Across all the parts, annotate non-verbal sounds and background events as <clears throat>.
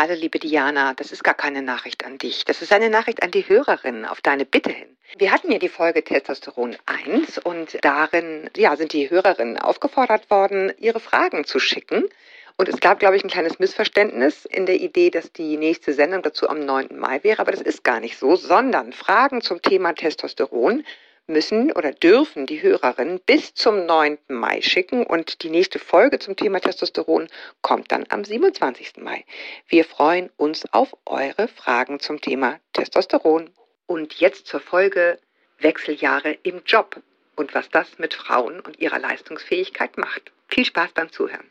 Hallo, liebe Diana, das ist gar keine Nachricht an dich. Das ist eine Nachricht an die Hörerin auf deine Bitte hin. Wir hatten ja die Folge Testosteron 1 und darin ja, sind die Hörerinnen aufgefordert worden, ihre Fragen zu schicken. Und es gab, glaube ich, ein kleines Missverständnis in der Idee, dass die nächste Sendung dazu am 9. Mai wäre, aber das ist gar nicht so, sondern Fragen zum Thema Testosteron müssen oder dürfen die Hörerinnen bis zum 9. Mai schicken und die nächste Folge zum Thema Testosteron kommt dann am 27. Mai. Wir freuen uns auf eure Fragen zum Thema Testosteron. Und jetzt zur Folge Wechseljahre im Job und was das mit Frauen und ihrer Leistungsfähigkeit macht. Viel Spaß beim Zuhören.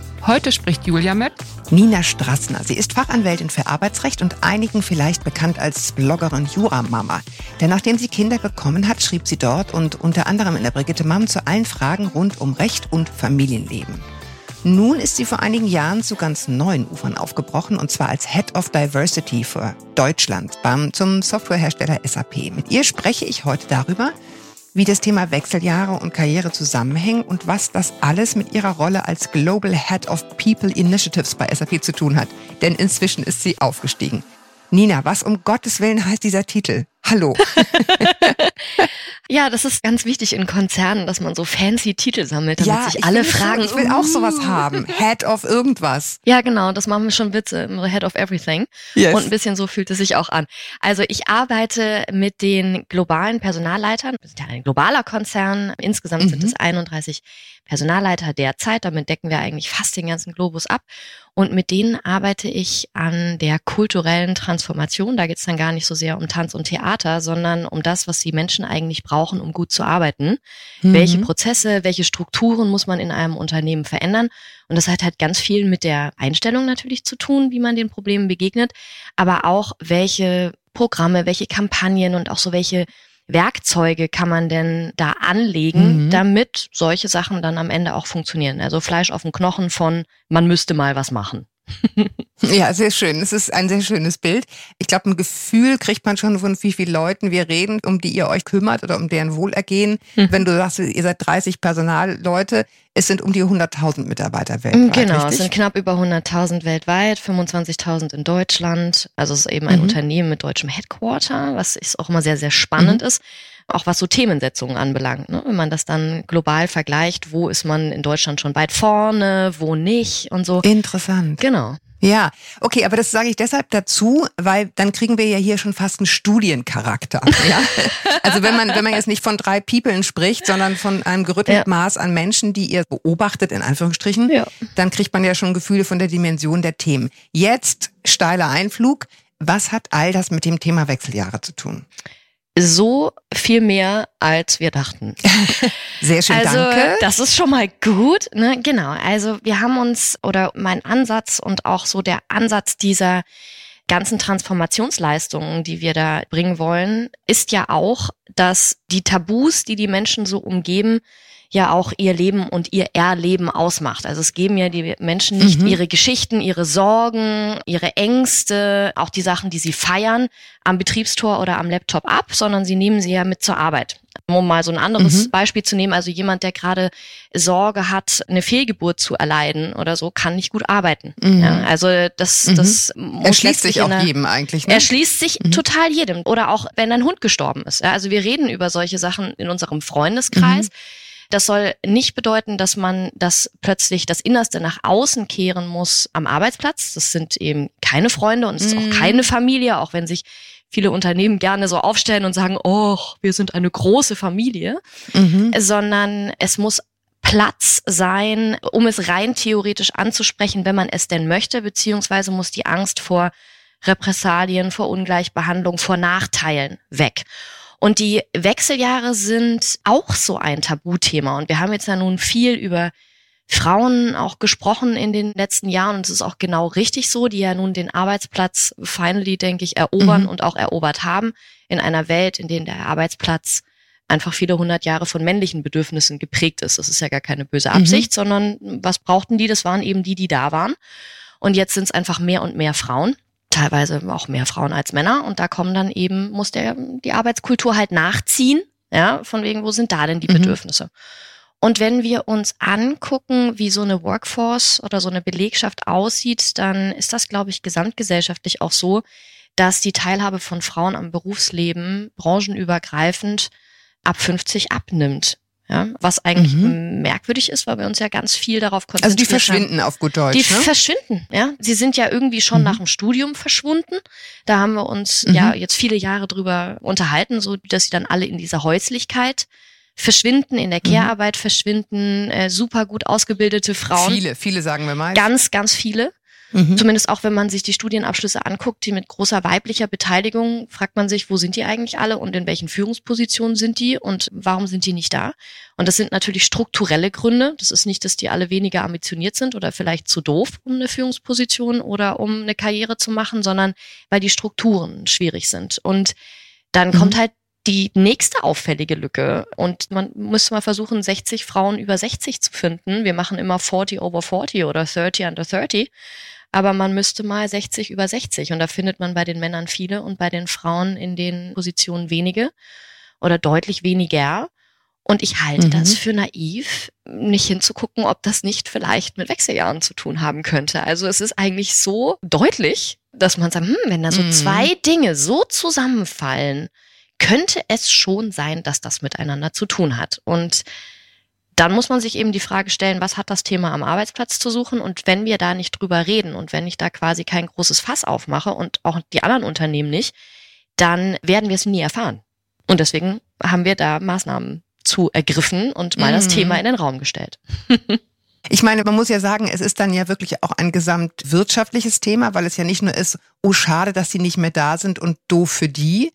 Heute spricht Julia mit Nina Strassner. Sie ist Fachanwältin für Arbeitsrecht und einigen vielleicht bekannt als Bloggerin Jura-Mama. Denn nachdem sie Kinder bekommen hat, schrieb sie dort und unter anderem in der Brigitte Mam zu allen Fragen rund um Recht und Familienleben. Nun ist sie vor einigen Jahren zu ganz neuen Ufern aufgebrochen und zwar als Head of Diversity für Deutschland beim, zum Softwarehersteller SAP. Mit ihr spreche ich heute darüber, wie das Thema Wechseljahre und Karriere zusammenhängen und was das alles mit ihrer Rolle als Global Head of People Initiatives bei SAP zu tun hat. Denn inzwischen ist sie aufgestiegen. Nina, was um Gottes Willen heißt dieser Titel? Hallo. <laughs> ja, das ist ganz wichtig in Konzernen, dass man so fancy Titel sammelt, damit ja, sich alle fragen. Schon, ich will auch sowas uh. haben. Head of irgendwas. Ja, genau. Das machen wir schon Witze. Head of everything. Yes. Und ein bisschen so fühlt es sich auch an. Also ich arbeite mit den globalen Personalleitern. Wir sind ja ein globaler Konzern. Insgesamt mhm. sind es 31 Personalleiter derzeit. Damit decken wir eigentlich fast den ganzen Globus ab. Und mit denen arbeite ich an der kulturellen Transformation. Da geht es dann gar nicht so sehr um Tanz und Theater, sondern um das, was die Menschen eigentlich brauchen, um gut zu arbeiten. Mhm. Welche Prozesse, welche Strukturen muss man in einem Unternehmen verändern? Und das hat halt ganz viel mit der Einstellung natürlich zu tun, wie man den Problemen begegnet, aber auch welche Programme, welche Kampagnen und auch so welche Werkzeuge kann man denn da anlegen, mhm. damit solche Sachen dann am Ende auch funktionieren? Also Fleisch auf dem Knochen von, man müsste mal was machen. <laughs> ja, sehr schön. Es ist ein sehr schönes Bild. Ich glaube, ein Gefühl kriegt man schon von wie vielen Leuten wir reden, um die ihr euch kümmert oder um deren Wohlergehen. Mhm. Wenn du sagst, ihr seid 30 Personalleute, es sind um die 100.000 Mitarbeiter weltweit. Genau, richtig? es sind knapp über 100.000 weltweit, 25.000 in Deutschland. Also es ist eben ein mhm. Unternehmen mit deutschem Headquarter, was auch immer sehr, sehr spannend mhm. ist auch was so Themensetzungen anbelangt. Ne? Wenn man das dann global vergleicht, wo ist man in Deutschland schon weit vorne, wo nicht und so. Interessant. Genau. Ja, okay, aber das sage ich deshalb dazu, weil dann kriegen wir ja hier schon fast einen Studiencharakter. <laughs> Ja? Also wenn man, wenn man jetzt nicht von drei Peoplen spricht, sondern von einem gerüttelt ja. Maß an Menschen, die ihr beobachtet, in Anführungsstrichen, ja. dann kriegt man ja schon Gefühle von der Dimension der Themen. Jetzt steiler Einflug. Was hat all das mit dem Thema Wechseljahre zu tun? So viel mehr, als wir dachten. <laughs> Sehr schön, also, danke. Das ist schon mal gut. Ne? Genau, also wir haben uns, oder mein Ansatz und auch so der Ansatz dieser ganzen Transformationsleistungen, die wir da bringen wollen, ist ja auch, dass die Tabus, die die Menschen so umgeben, ja auch ihr Leben und ihr Erleben ausmacht. Also es geben ja die Menschen nicht mhm. ihre Geschichten, ihre Sorgen, ihre Ängste, auch die Sachen, die sie feiern, am Betriebstor oder am Laptop ab, sondern sie nehmen sie ja mit zur Arbeit. Um mal so ein anderes mhm. Beispiel zu nehmen, also jemand, der gerade Sorge hat, eine Fehlgeburt zu erleiden oder so, kann nicht gut arbeiten. Mhm. Ja, also das, mhm. das erschließt sich auch jedem eigentlich. Ne? Erschließt sich mhm. total jedem. Oder auch, wenn ein Hund gestorben ist. Ja, also wir reden über solche Sachen in unserem Freundeskreis. Das soll nicht bedeuten, dass man das plötzlich das Innerste nach außen kehren muss am Arbeitsplatz. Das sind eben keine Freunde und es ist auch mhm. keine Familie, auch wenn sich viele Unternehmen gerne so aufstellen und sagen, oh, wir sind eine große Familie, mhm. sondern es muss Platz sein, um es rein theoretisch anzusprechen, wenn man es denn möchte, beziehungsweise muss die Angst vor Repressalien, vor Ungleichbehandlung, vor Nachteilen weg. Und die Wechseljahre sind auch so ein Tabuthema. Und wir haben jetzt ja nun viel über Frauen auch gesprochen in den letzten Jahren. Und es ist auch genau richtig so, die ja nun den Arbeitsplatz finally, denke ich, erobern mhm. und auch erobert haben in einer Welt, in der der Arbeitsplatz einfach viele hundert Jahre von männlichen Bedürfnissen geprägt ist. Das ist ja gar keine böse mhm. Absicht, mhm. sondern was brauchten die? Das waren eben die, die da waren. Und jetzt sind es einfach mehr und mehr Frauen, teilweise auch mehr Frauen als Männer. Und da kommen dann eben, muss der, die Arbeitskultur halt nachziehen. Ja, von wegen, wo sind da denn die mhm. Bedürfnisse? Und wenn wir uns angucken, wie so eine Workforce oder so eine Belegschaft aussieht, dann ist das, glaube ich, gesamtgesellschaftlich auch so, dass die Teilhabe von Frauen am Berufsleben branchenübergreifend ab 50 abnimmt. Ja, was eigentlich mhm. merkwürdig ist, weil wir uns ja ganz viel darauf konzentrieren. Also die verschwinden haben. auf gut Deutsch. Die ne? verschwinden, ja. Sie sind ja irgendwie schon mhm. nach dem Studium verschwunden. Da haben wir uns mhm. ja jetzt viele Jahre drüber unterhalten, so dass sie dann alle in dieser Häuslichkeit verschwinden, in der mhm. Care-Arbeit verschwinden, äh, super gut ausgebildete Frauen. Viele, viele sagen wir mal. Ganz, ganz viele. Mhm. Zumindest auch, wenn man sich die Studienabschlüsse anguckt, die mit großer weiblicher Beteiligung, fragt man sich, wo sind die eigentlich alle und in welchen Führungspositionen sind die und warum sind die nicht da? Und das sind natürlich strukturelle Gründe. Das ist nicht, dass die alle weniger ambitioniert sind oder vielleicht zu doof, um eine Führungsposition oder um eine Karriere zu machen, sondern weil die Strukturen schwierig sind. Und dann mhm. kommt halt die nächste auffällige Lücke. Und man müsste mal versuchen, 60 Frauen über 60 zu finden. Wir machen immer 40 over 40 oder 30 under 30 aber man müsste mal 60 über 60 und da findet man bei den Männern viele und bei den Frauen in den Positionen wenige oder deutlich weniger. Und ich halte mhm. das für naiv, nicht hinzugucken, ob das nicht vielleicht mit Wechseljahren zu tun haben könnte. Also es ist eigentlich so deutlich, dass man sagt, hm, wenn da so mhm. zwei Dinge so zusammenfallen, könnte es schon sein, dass das miteinander zu tun hat. Und dann muss man sich eben die Frage stellen, was hat das Thema am Arbeitsplatz zu suchen? Und wenn wir da nicht drüber reden und wenn ich da quasi kein großes Fass aufmache und auch die anderen Unternehmen nicht, dann werden wir es nie erfahren. Und deswegen haben wir da Maßnahmen zu ergriffen und mal mhm. das Thema in den Raum gestellt. <laughs> Ich meine, man muss ja sagen, es ist dann ja wirklich auch ein gesamtwirtschaftliches Thema, weil es ja nicht nur ist, oh schade, dass sie nicht mehr da sind und doof für die,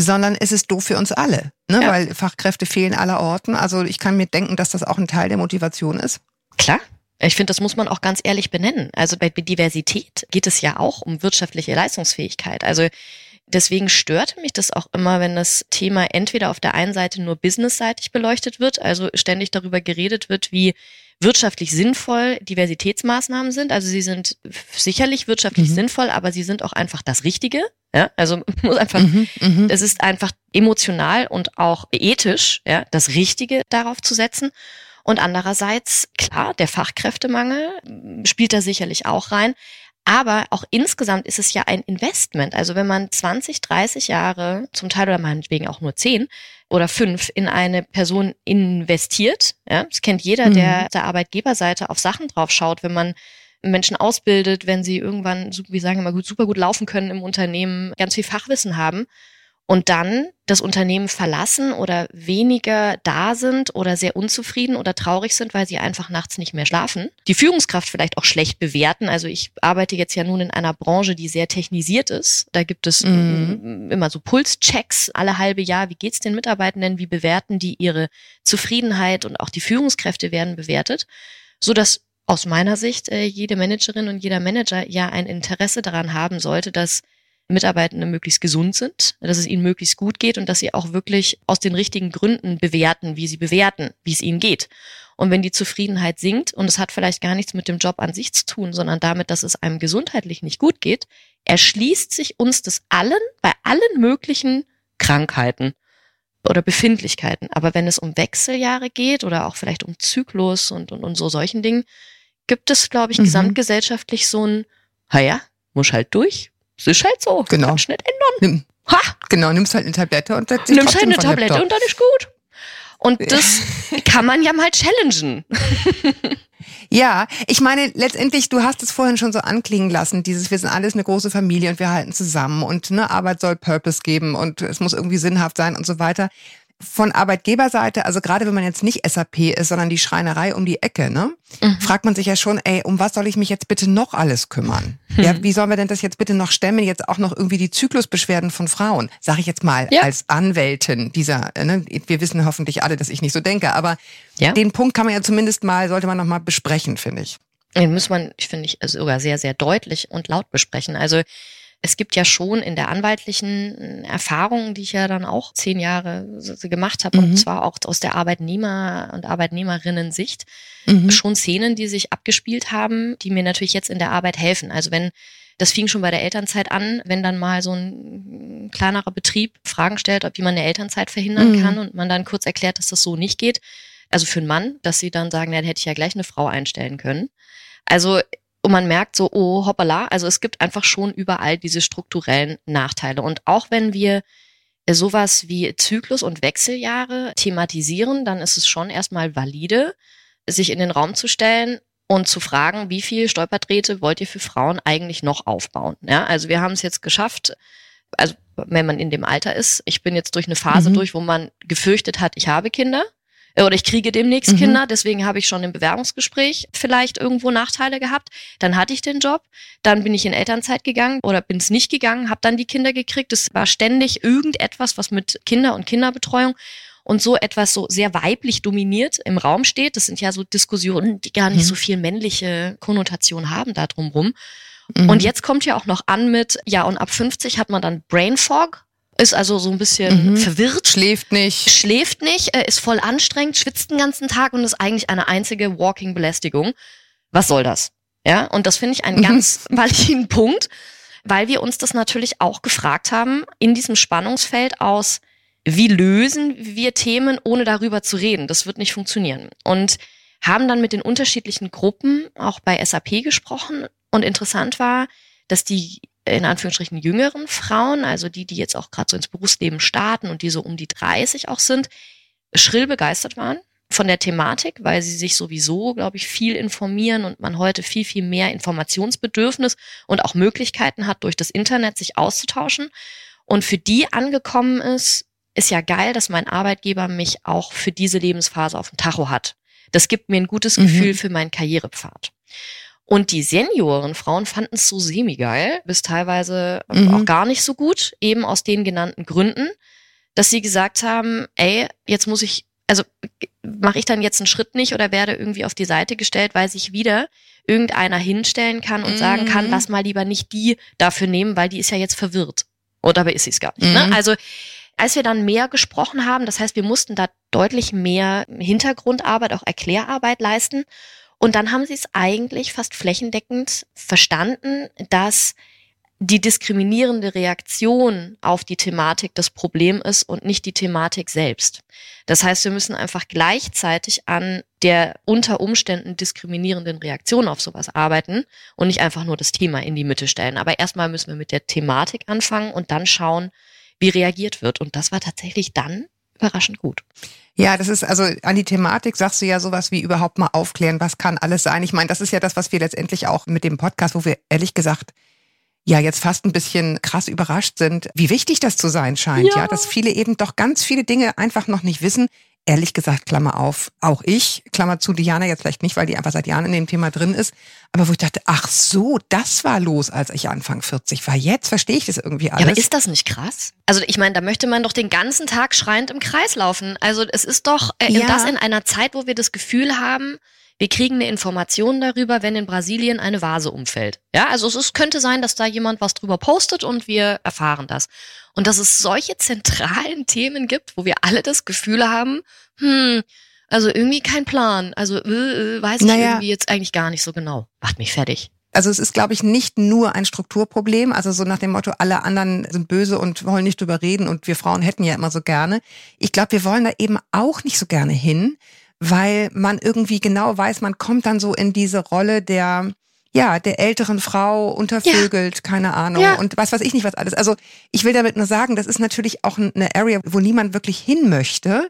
sondern es ist doof für uns alle, ne? Ja. weil Fachkräfte fehlen aller Orten. Also ich kann mir denken, dass das auch ein Teil der Motivation ist. Klar. Ich finde, das muss man auch ganz ehrlich benennen. Also bei Diversität geht es ja auch um wirtschaftliche Leistungsfähigkeit. Also deswegen stört mich das auch immer, wenn das Thema entweder auf der einen Seite nur businessseitig beleuchtet wird, also ständig darüber geredet wird, wie wirtschaftlich sinnvoll Diversitätsmaßnahmen sind. Also sie sind sicherlich wirtschaftlich mhm. sinnvoll, aber sie sind auch einfach das Richtige. Ja, also <laughs> muss einfach, mhm, mhm, es ist einfach emotional und auch ethisch, ja, das Richtige darauf zu setzen. Und andererseits, klar, der Fachkräftemangel spielt da sicherlich auch rein. Aber auch insgesamt ist es ja ein Investment. Also wenn man 20, 30 Jahre, zum Teil oder meinetwegen auch nur 10 oder 5 in eine Person investiert, ja, das kennt jeder, der mhm. der Arbeitgeberseite auf Sachen drauf schaut, wenn man Menschen ausbildet, wenn sie irgendwann, wie sagen wir mal, super gut laufen können im Unternehmen, ganz viel Fachwissen haben und dann das Unternehmen verlassen oder weniger da sind oder sehr unzufrieden oder traurig sind, weil sie einfach nachts nicht mehr schlafen. Die Führungskraft vielleicht auch schlecht bewerten. Also ich arbeite jetzt ja nun in einer Branche, die sehr technisiert ist. Da gibt es mhm. immer so Pulschecks alle halbe Jahr. Wie geht's den Mitarbeitenden? Wie bewerten die ihre Zufriedenheit? Und auch die Führungskräfte werden bewertet, so dass aus meiner Sicht äh, jede Managerin und jeder Manager ja ein Interesse daran haben sollte, dass Mitarbeitende möglichst gesund sind, dass es ihnen möglichst gut geht und dass sie auch wirklich aus den richtigen Gründen bewerten, wie sie bewerten, wie es ihnen geht. Und wenn die Zufriedenheit sinkt, und es hat vielleicht gar nichts mit dem Job an sich zu tun, sondern damit, dass es einem gesundheitlich nicht gut geht, erschließt sich uns das allen bei allen möglichen Krankheiten oder Befindlichkeiten. Aber wenn es um Wechseljahre geht oder auch vielleicht um Zyklus und, und, und so solchen Dingen, gibt es, glaube ich, mhm. gesamtgesellschaftlich so ein, ja, muss halt durch, es ist halt so. Genau. Kannst nicht ändern. Nimm, ha! Genau, nimmst halt eine Tablette und setzt dich Nimmst halt eine Tablette und dann ist gut. Und das kann man ja mal challengen. <laughs> Ja, ich meine, letztendlich, du hast es vorhin schon so anklingen lassen, dieses, wir sind alles eine große Familie und wir halten zusammen und ne, Arbeit soll Purpose geben und es muss irgendwie sinnhaft sein und so weiter von Arbeitgeberseite, also gerade wenn man jetzt nicht SAP ist, sondern die Schreinerei um die Ecke, ne, mhm. fragt man sich ja schon, ey, um was soll ich mich jetzt bitte noch alles kümmern? Mhm. Ja, wie sollen wir denn das jetzt bitte noch stemmen? Jetzt auch noch irgendwie die Zyklusbeschwerden von Frauen, sage ich jetzt mal ja. als Anwältin dieser, ne, wir wissen hoffentlich alle, dass ich nicht so denke, aber ja. den Punkt kann man ja zumindest mal, sollte man noch mal besprechen, finde ich. Den muss man, finde ich, sogar sehr, sehr deutlich und laut besprechen. Also es gibt ja schon in der anwaltlichen Erfahrung, die ich ja dann auch zehn Jahre gemacht habe, mhm. und zwar auch aus der Arbeitnehmer- und Arbeitnehmerinnen-Sicht, mhm. schon Szenen, die sich abgespielt haben, die mir natürlich jetzt in der Arbeit helfen. Also wenn das fing schon bei der Elternzeit an, wenn dann mal so ein kleinerer Betrieb Fragen stellt, ob wie man eine Elternzeit verhindern mhm. kann und man dann kurz erklärt, dass das so nicht geht. Also für einen Mann, dass sie dann sagen, dann hätte ich ja gleich eine Frau einstellen können. Also und man merkt so, oh, hoppala, also es gibt einfach schon überall diese strukturellen Nachteile. Und auch wenn wir sowas wie Zyklus und Wechseljahre thematisieren, dann ist es schon erstmal valide, sich in den Raum zu stellen und zu fragen, wie viel Stolperdrähte wollt ihr für Frauen eigentlich noch aufbauen? Ja, also wir haben es jetzt geschafft, also wenn man in dem Alter ist, ich bin jetzt durch eine Phase mhm. durch, wo man gefürchtet hat, ich habe Kinder oder ich kriege demnächst mhm. Kinder, deswegen habe ich schon im Bewerbungsgespräch vielleicht irgendwo Nachteile gehabt. Dann hatte ich den Job, dann bin ich in Elternzeit gegangen oder bin es nicht gegangen, habe dann die Kinder gekriegt. Es war ständig irgendetwas, was mit Kinder und Kinderbetreuung und so etwas so sehr weiblich dominiert im Raum steht. Das sind ja so Diskussionen, die gar nicht mhm. so viel männliche Konnotation haben da drumrum. Mhm. Und jetzt kommt ja auch noch an mit, ja, und ab 50 hat man dann Brain Fog, ist also so ein bisschen mhm. verwirrt. Schläft nicht. Schläft nicht, ist voll anstrengend, schwitzt den ganzen Tag und ist eigentlich eine einzige Walking-Belästigung. Was soll das? Ja, und das finde ich einen ganz <laughs> validen Punkt, weil wir uns das natürlich auch gefragt haben in diesem Spannungsfeld aus, wie lösen wir Themen, ohne darüber zu reden? Das wird nicht funktionieren. Und haben dann mit den unterschiedlichen Gruppen auch bei SAP gesprochen. Und interessant war, dass die in Anführungsstrichen jüngeren Frauen, also die, die jetzt auch gerade so ins Berufsleben starten und die so um die 30 auch sind, schrill begeistert waren von der Thematik, weil sie sich sowieso, glaube ich, viel informieren und man heute viel, viel mehr Informationsbedürfnis und auch Möglichkeiten hat, durch das Internet sich auszutauschen. Und für die angekommen ist, ist ja geil, dass mein Arbeitgeber mich auch für diese Lebensphase auf dem Tacho hat. Das gibt mir ein gutes mhm. Gefühl für meinen Karrierepfad. Und die Seniorenfrauen fanden es so semi-geil, bis teilweise mhm. auch gar nicht so gut, eben aus den genannten Gründen, dass sie gesagt haben, ey, jetzt muss ich, also mache ich dann jetzt einen Schritt nicht oder werde irgendwie auf die Seite gestellt, weil sich wieder irgendeiner hinstellen kann und mhm. sagen kann, mhm. lass mal lieber nicht die dafür nehmen, weil die ist ja jetzt verwirrt. Oder dabei ist sie es gar nicht. Ne? Mhm. Ne? Also als wir dann mehr gesprochen haben, das heißt, wir mussten da deutlich mehr Hintergrundarbeit, auch Erklärarbeit leisten. Und dann haben sie es eigentlich fast flächendeckend verstanden, dass die diskriminierende Reaktion auf die Thematik das Problem ist und nicht die Thematik selbst. Das heißt, wir müssen einfach gleichzeitig an der unter Umständen diskriminierenden Reaktion auf sowas arbeiten und nicht einfach nur das Thema in die Mitte stellen. Aber erstmal müssen wir mit der Thematik anfangen und dann schauen, wie reagiert wird. Und das war tatsächlich dann überraschend gut. Ja, das ist also an die Thematik sagst du ja sowas wie überhaupt mal aufklären, was kann alles sein. Ich meine, das ist ja das, was wir letztendlich auch mit dem Podcast, wo wir ehrlich gesagt ja jetzt fast ein bisschen krass überrascht sind, wie wichtig das zu sein scheint, ja, ja dass viele eben doch ganz viele Dinge einfach noch nicht wissen, ehrlich gesagt, Klammer auf, auch ich, Klammer zu, Diana jetzt vielleicht nicht, weil die einfach seit Jahren in dem Thema drin ist, aber wo ich dachte, ach so, das war los, als ich Anfang 40 war. Jetzt verstehe ich das irgendwie alles. Ja, aber ist das nicht krass? Also ich meine, da möchte man doch den ganzen Tag schreiend im Kreis laufen. Also es ist doch äh, ja. das in einer Zeit, wo wir das Gefühl haben, wir kriegen eine Information darüber, wenn in Brasilien eine Vase umfällt. Ja, also es ist, könnte sein, dass da jemand was drüber postet und wir erfahren das. Und dass es solche zentralen Themen gibt, wo wir alle das Gefühl haben, hm, also irgendwie kein Plan. Also äh, äh weiß ich naja. irgendwie jetzt eigentlich gar nicht so genau. Macht mich fertig. Also es ist, glaube ich, nicht nur ein Strukturproblem, also so nach dem Motto, alle anderen sind böse und wollen nicht drüber reden und wir Frauen hätten ja immer so gerne. Ich glaube, wir wollen da eben auch nicht so gerne hin, weil man irgendwie genau weiß, man kommt dann so in diese Rolle der, ja, der älteren Frau untervögelt, ja. keine Ahnung, ja. und was weiß ich nicht, was alles. Also ich will damit nur sagen, das ist natürlich auch eine Area, wo niemand wirklich hin möchte,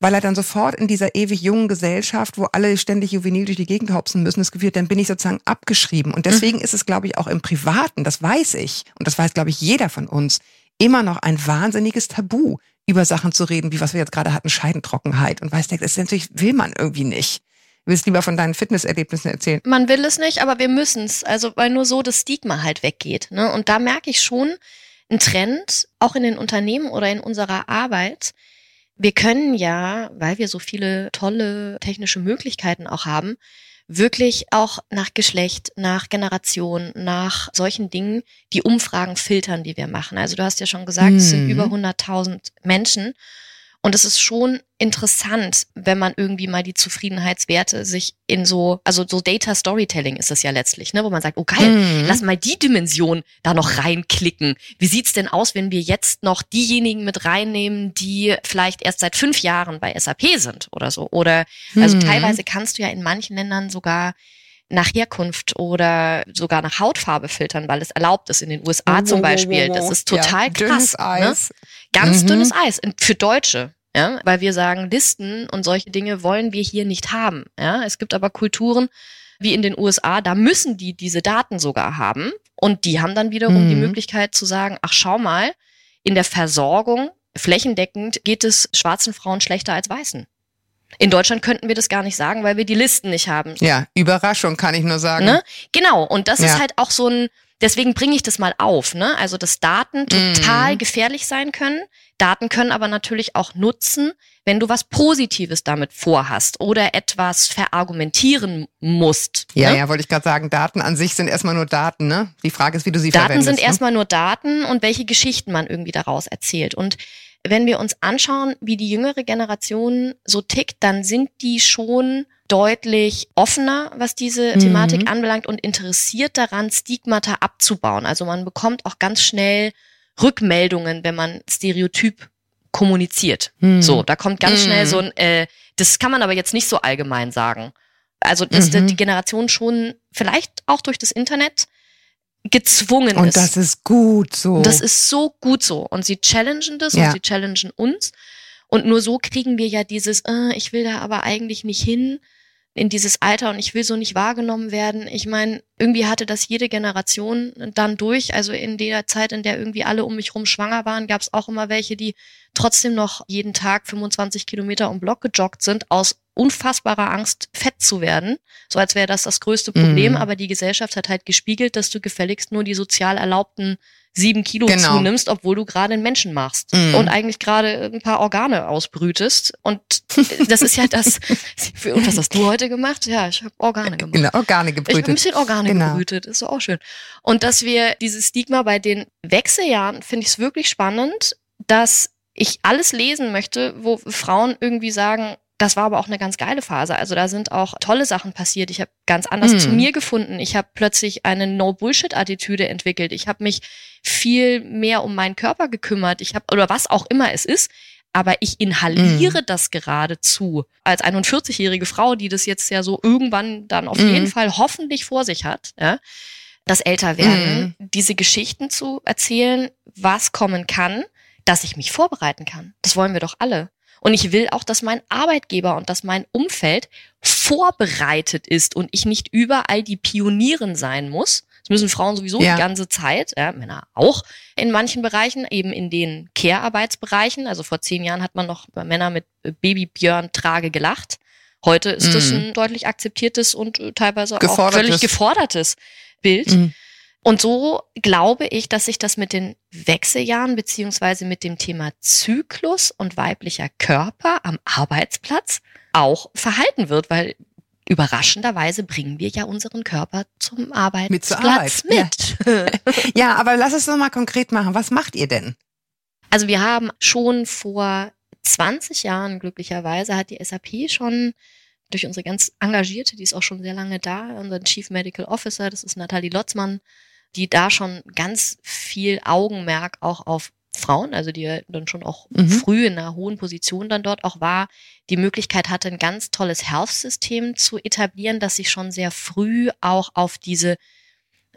weil er dann sofort in dieser ewig jungen Gesellschaft, wo alle ständig juvenil durch die Gegend hopsen müssen, das Gefühl, dann bin ich sozusagen abgeschrieben. Und deswegen mhm. ist es, glaube ich, auch im Privaten, das weiß ich, und das weiß, glaube ich, jeder von uns, immer noch ein wahnsinniges Tabu, über Sachen zu reden, wie was wir jetzt gerade hatten, Scheidentrockenheit. Und weißt du, das ist natürlich, will man irgendwie nicht. Du willst lieber von deinen Fitnesserlebnissen erzählen. Man will es nicht, aber wir müssen es. Also, weil nur so das Stigma halt weggeht. Ne? Und da merke ich schon einen Trend, auch in den Unternehmen oder in unserer Arbeit. Wir können ja, weil wir so viele tolle technische Möglichkeiten auch haben, wirklich auch nach Geschlecht, nach Generation, nach solchen Dingen die Umfragen filtern, die wir machen. Also du hast ja schon gesagt, mhm. es sind mhm. über 100.000 Menschen. Und es ist schon interessant, wenn man irgendwie mal die Zufriedenheitswerte sich in so, also so Data Storytelling ist es ja letztlich, ne, wo man sagt, oh geil, mhm. lass mal die Dimension da noch reinklicken. Wie sieht's denn aus, wenn wir jetzt noch diejenigen mit reinnehmen, die vielleicht erst seit fünf Jahren bei SAP sind oder so? Oder also mhm. teilweise kannst du ja in manchen Ländern sogar nach Herkunft oder sogar nach Hautfarbe filtern, weil es erlaubt ist in den USA zum Beispiel. Das ist total ja, krass. Dünnes ne? Eis. Ne? Ganz mhm. dünnes Eis für Deutsche. Ja, weil wir sagen, Listen und solche Dinge wollen wir hier nicht haben. Ja, es gibt aber Kulturen wie in den USA, da müssen die diese Daten sogar haben und die haben dann wiederum mhm. die Möglichkeit zu sagen, ach schau mal, in der Versorgung flächendeckend geht es schwarzen Frauen schlechter als weißen. In Deutschland könnten wir das gar nicht sagen, weil wir die Listen nicht haben. Ja, Überraschung kann ich nur sagen. Ne? Genau, und das ja. ist halt auch so ein, deswegen bringe ich das mal auf, ne? Also, dass Daten total mm. gefährlich sein können. Daten können aber natürlich auch nutzen, wenn du was Positives damit vorhast oder etwas verargumentieren musst. Ja, ne? ja, wollte ich gerade sagen, Daten an sich sind erstmal nur Daten, ne? Die Frage ist, wie du sie Daten verwendest. Daten sind ne? erstmal nur Daten und welche Geschichten man irgendwie daraus erzählt. Und wenn wir uns anschauen, wie die jüngere Generation so tickt, dann sind die schon deutlich offener, was diese mhm. Thematik anbelangt und interessiert daran, Stigmata abzubauen. Also man bekommt auch ganz schnell Rückmeldungen, wenn man Stereotyp kommuniziert. Mhm. So, da kommt ganz mhm. schnell so ein, äh, das kann man aber jetzt nicht so allgemein sagen. Also, dass mhm. die Generation schon vielleicht auch durch das Internet gezwungen und ist. Und das ist gut so. Das ist so gut so. Und sie challengen das ja. und sie challengen uns. Und nur so kriegen wir ja dieses, äh, ich will da aber eigentlich nicht hin in dieses Alter und ich will so nicht wahrgenommen werden. Ich meine, irgendwie hatte das jede Generation dann durch. Also in der Zeit, in der irgendwie alle um mich rum schwanger waren, gab es auch immer welche, die trotzdem noch jeden Tag 25 Kilometer um Block gejoggt sind aus unfassbarer Angst, fett zu werden. So als wäre das das größte Problem. Mhm. Aber die Gesellschaft hat halt gespiegelt, dass du gefälligst nur die sozial erlaubten sieben Kilo genau. zunimmst, obwohl du gerade einen Menschen machst mm. und eigentlich gerade ein paar Organe ausbrütest. Und das ist ja das. <laughs> Und was hast du heute gemacht? Ja, ich habe Organe gemacht. Genau, Organe gebrütet. Ich habe ein bisschen Organe genau. gebrütet, ist auch schön. Und dass wir dieses Stigma bei den Wechseljahren, finde ich es wirklich spannend, dass ich alles lesen möchte, wo Frauen irgendwie sagen, das war aber auch eine ganz geile Phase. Also da sind auch tolle Sachen passiert. Ich habe ganz anders mhm. zu mir gefunden. Ich habe plötzlich eine No-Bullshit-Attitüde entwickelt. Ich habe mich viel mehr um meinen Körper gekümmert. Ich habe oder was auch immer es ist. Aber ich inhaliere mhm. das geradezu als 41-jährige Frau, die das jetzt ja so irgendwann dann auf mhm. jeden Fall hoffentlich vor sich hat. Ja? Das Älterwerden, mhm. diese Geschichten zu erzählen, was kommen kann, dass ich mich vorbereiten kann. Das wollen wir doch alle. Und ich will auch, dass mein Arbeitgeber und dass mein Umfeld vorbereitet ist und ich nicht überall die Pionierin sein muss. Das müssen Frauen sowieso ja. die ganze Zeit, ja, Männer auch in manchen Bereichen, eben in den Care-Arbeitsbereichen. Also vor zehn Jahren hat man noch über Männer mit Babybjörn-Trage gelacht. Heute ist mm. das mhm. ein deutlich akzeptiertes und äh, teilweise auch völlig gefordertes Bild. Mm. Und so glaube ich, dass sich das mit den Wechseljahren beziehungsweise mit dem Thema Zyklus und weiblicher Körper am Arbeitsplatz auch verhalten wird, weil überraschenderweise bringen wir ja unseren Körper zum Arbeitsplatz mit. mit. Ja. <laughs> ja, aber lass es doch mal konkret machen. Was macht ihr denn? Also wir haben schon vor 20 Jahren glücklicherweise hat die SAP schon durch unsere ganz engagierte, die ist auch schon sehr lange da, unseren Chief Medical Officer, das ist Nathalie Lotzmann, die da schon ganz viel Augenmerk auch auf Frauen, also die dann schon auch mhm. früh in einer hohen Position dann dort auch war, die Möglichkeit hatte, ein ganz tolles Health-System zu etablieren, das sich schon sehr früh auch auf diese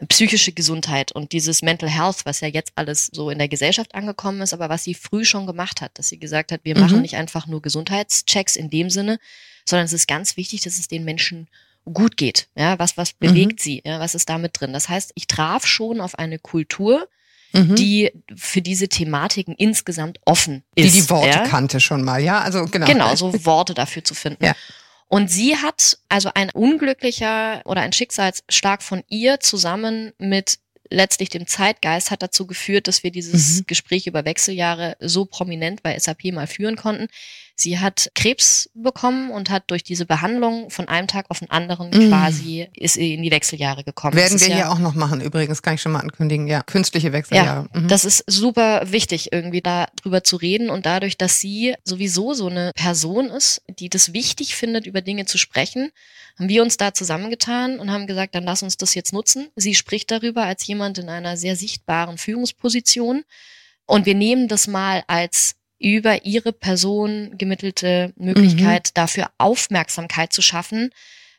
psychische Gesundheit und dieses Mental Health, was ja jetzt alles so in der Gesellschaft angekommen ist, aber was sie früh schon gemacht hat, dass sie gesagt hat, wir mhm. machen nicht einfach nur Gesundheitschecks in dem Sinne, sondern es ist ganz wichtig, dass es den Menschen gut geht. Ja, was, was bewegt mhm. sie? Ja, was ist damit drin? Das heißt, ich traf schon auf eine Kultur, mhm. die für diese Thematiken insgesamt offen ist. Die die Worte ja? kannte schon mal, ja? Also genau. Genau, <laughs> so Worte dafür zu finden. Ja. Und sie hat also ein unglücklicher oder ein Schicksalsschlag von ihr zusammen mit letztlich dem Zeitgeist hat dazu geführt, dass wir dieses mhm. Gespräch über Wechseljahre so prominent bei SAP mal führen konnten. Sie hat Krebs bekommen und hat durch diese Behandlung von einem Tag auf den anderen mm. quasi ist in die Wechseljahre gekommen. Werden wir ja, hier auch noch machen übrigens, kann ich schon mal ankündigen, ja, künstliche Wechseljahre. Ja, mhm. das ist super wichtig, irgendwie darüber zu reden und dadurch, dass sie sowieso so eine Person ist, die das wichtig findet, über Dinge zu sprechen, haben wir uns da zusammengetan und haben gesagt, dann lass uns das jetzt nutzen. Sie spricht darüber als jemand in einer sehr sichtbaren Führungsposition und wir nehmen das mal als über ihre Person gemittelte Möglichkeit, mhm. dafür Aufmerksamkeit zu schaffen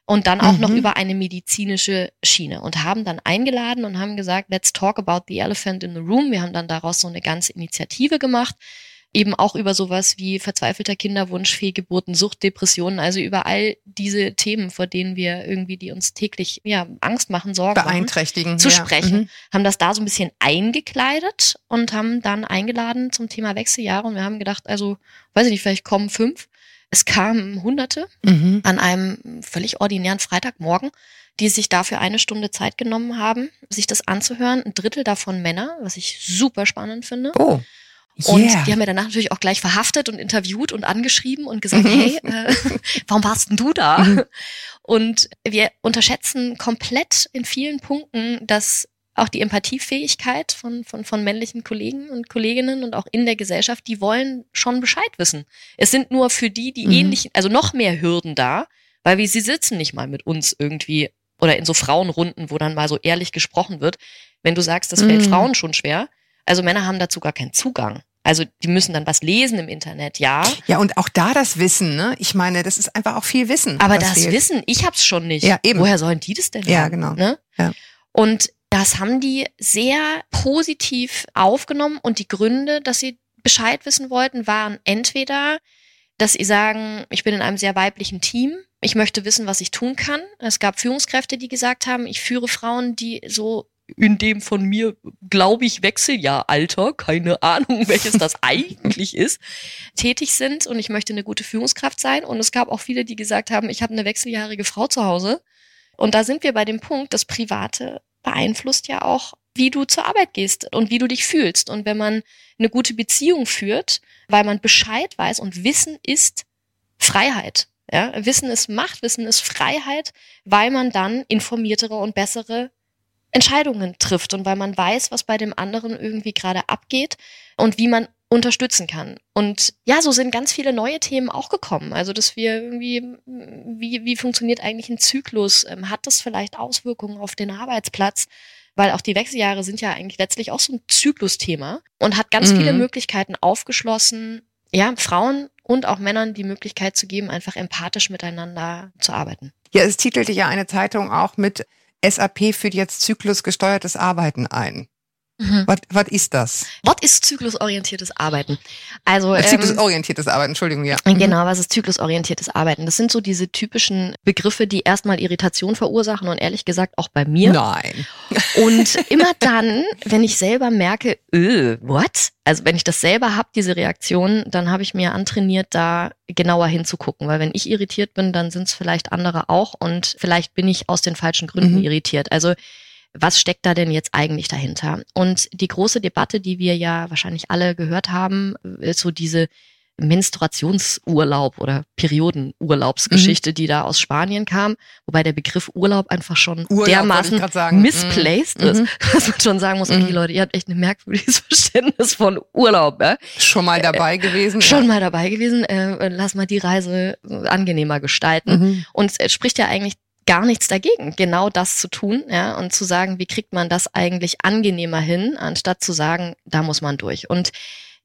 und dann auch mhm. noch über eine medizinische Schiene und haben dann eingeladen und haben gesagt, let's talk about the elephant in the room. Wir haben dann daraus so eine ganze Initiative gemacht eben auch über sowas wie verzweifelter Kinderwunsch, Fehlgeburten, Sucht, Depressionen, also über all diese Themen, vor denen wir irgendwie, die uns täglich ja Angst machen, Sorgen beeinträchtigen, zu ja. sprechen, mhm. haben das da so ein bisschen eingekleidet und haben dann eingeladen zum Thema Wechseljahre und wir haben gedacht, also weiß ich nicht, vielleicht kommen fünf. Es kamen Hunderte mhm. an einem völlig ordinären Freitagmorgen, die sich dafür eine Stunde Zeit genommen haben, sich das anzuhören. Ein Drittel davon Männer, was ich super spannend finde. Oh. Und yeah. die haben mir danach natürlich auch gleich verhaftet und interviewt und angeschrieben und gesagt, mhm. hey, äh, <laughs> warum warst denn du da? Mhm. Und wir unterschätzen komplett in vielen Punkten, dass auch die Empathiefähigkeit von, von, von männlichen Kollegen und Kolleginnen und auch in der Gesellschaft, die wollen schon Bescheid wissen. Es sind nur für die, die mhm. ähnlichen, also noch mehr Hürden da, weil wir, sie sitzen nicht mal mit uns irgendwie oder in so Frauenrunden, wo dann mal so ehrlich gesprochen wird. Wenn du sagst, das fällt mhm. Frauen schon schwer, also Männer haben dazu gar keinen Zugang. Also die müssen dann was lesen im Internet, ja. Ja, und auch da das Wissen, ne? Ich meine, das ist einfach auch viel Wissen. Aber das fehlt. Wissen, ich hab's schon nicht. Ja, eben. Woher sollen die das denn ja, haben? Genau. Ne? Ja, genau. Und das haben die sehr positiv aufgenommen und die Gründe, dass sie Bescheid wissen wollten, waren entweder, dass sie sagen, ich bin in einem sehr weiblichen Team, ich möchte wissen, was ich tun kann. Es gab Führungskräfte, die gesagt haben, ich führe Frauen, die so in dem von mir, glaube ich, Wechseljahralter, keine Ahnung, <laughs> welches das eigentlich ist, tätig sind und ich möchte eine gute Führungskraft sein. Und es gab auch viele, die gesagt haben, ich habe eine wechseljährige Frau zu Hause. Und da sind wir bei dem Punkt, das Private beeinflusst ja auch, wie du zur Arbeit gehst und wie du dich fühlst. Und wenn man eine gute Beziehung führt, weil man Bescheid weiß und Wissen ist Freiheit. Ja, Wissen ist Macht, Wissen ist Freiheit, weil man dann informiertere und bessere Entscheidungen trifft und weil man weiß, was bei dem anderen irgendwie gerade abgeht und wie man unterstützen kann. Und ja, so sind ganz viele neue Themen auch gekommen. Also, dass wir irgendwie, wie, wie funktioniert eigentlich ein Zyklus? Ähm, hat das vielleicht Auswirkungen auf den Arbeitsplatz? Weil auch die Wechseljahre sind ja eigentlich letztlich auch so ein Zyklusthema und hat ganz mhm. viele Möglichkeiten aufgeschlossen, ja, Frauen und auch Männern die Möglichkeit zu geben, einfach empathisch miteinander zu arbeiten. Ja, es titelte ja eine Zeitung auch mit SAP führt jetzt zyklusgesteuertes Arbeiten ein. Mhm. Was ist das? Was ist zyklusorientiertes Arbeiten? Also äh, zyklusorientiertes Arbeiten, Entschuldigung, ja. Mhm. Genau, was ist zyklusorientiertes Arbeiten? Das sind so diese typischen Begriffe, die erstmal Irritation verursachen und ehrlich gesagt auch bei mir. Nein. Und <laughs> immer dann, wenn ich selber merke, öh, what? Also wenn ich das selber habe, diese Reaktion, dann habe ich mir antrainiert, da genauer hinzugucken, weil wenn ich irritiert bin, dann sind es vielleicht andere auch und vielleicht bin ich aus den falschen Gründen mhm. irritiert. Also was steckt da denn jetzt eigentlich dahinter? Und die große Debatte, die wir ja wahrscheinlich alle gehört haben, ist so diese Menstruationsurlaub oder Periodenurlaubsgeschichte, mhm. die da aus Spanien kam, wobei der Begriff Urlaub einfach schon Urlaub, dermaßen misplaced mhm. ist, mhm. <laughs> dass man schon sagen muss, okay, mhm. Leute, ihr habt echt ein merkwürdiges <laughs> Verständnis von Urlaub. Ja? Schon mal dabei gewesen? Äh, schon mal dabei gewesen. Äh, lass mal die Reise angenehmer gestalten. Mhm. Und es spricht ja eigentlich gar nichts dagegen, genau das zu tun, ja, und zu sagen, wie kriegt man das eigentlich angenehmer hin, anstatt zu sagen, da muss man durch. Und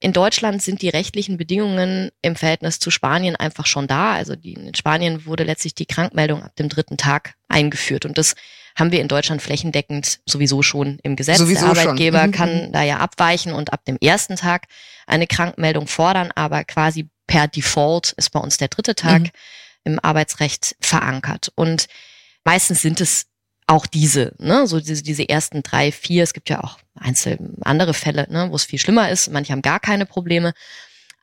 in Deutschland sind die rechtlichen Bedingungen im Verhältnis zu Spanien einfach schon da. Also die, in Spanien wurde letztlich die Krankmeldung ab dem dritten Tag eingeführt. Und das haben wir in Deutschland flächendeckend sowieso schon im Gesetz. Sowieso Der Arbeitgeber schon. Mhm. kann da ja abweichen und ab dem ersten Tag eine Krankmeldung fordern, aber quasi per Default ist bei uns der dritte Tag. Mhm im Arbeitsrecht verankert. Und meistens sind es auch diese, ne, so diese, diese ersten drei, vier. Es gibt ja auch einzelne andere Fälle, ne, wo es viel schlimmer ist. Manche haben gar keine Probleme.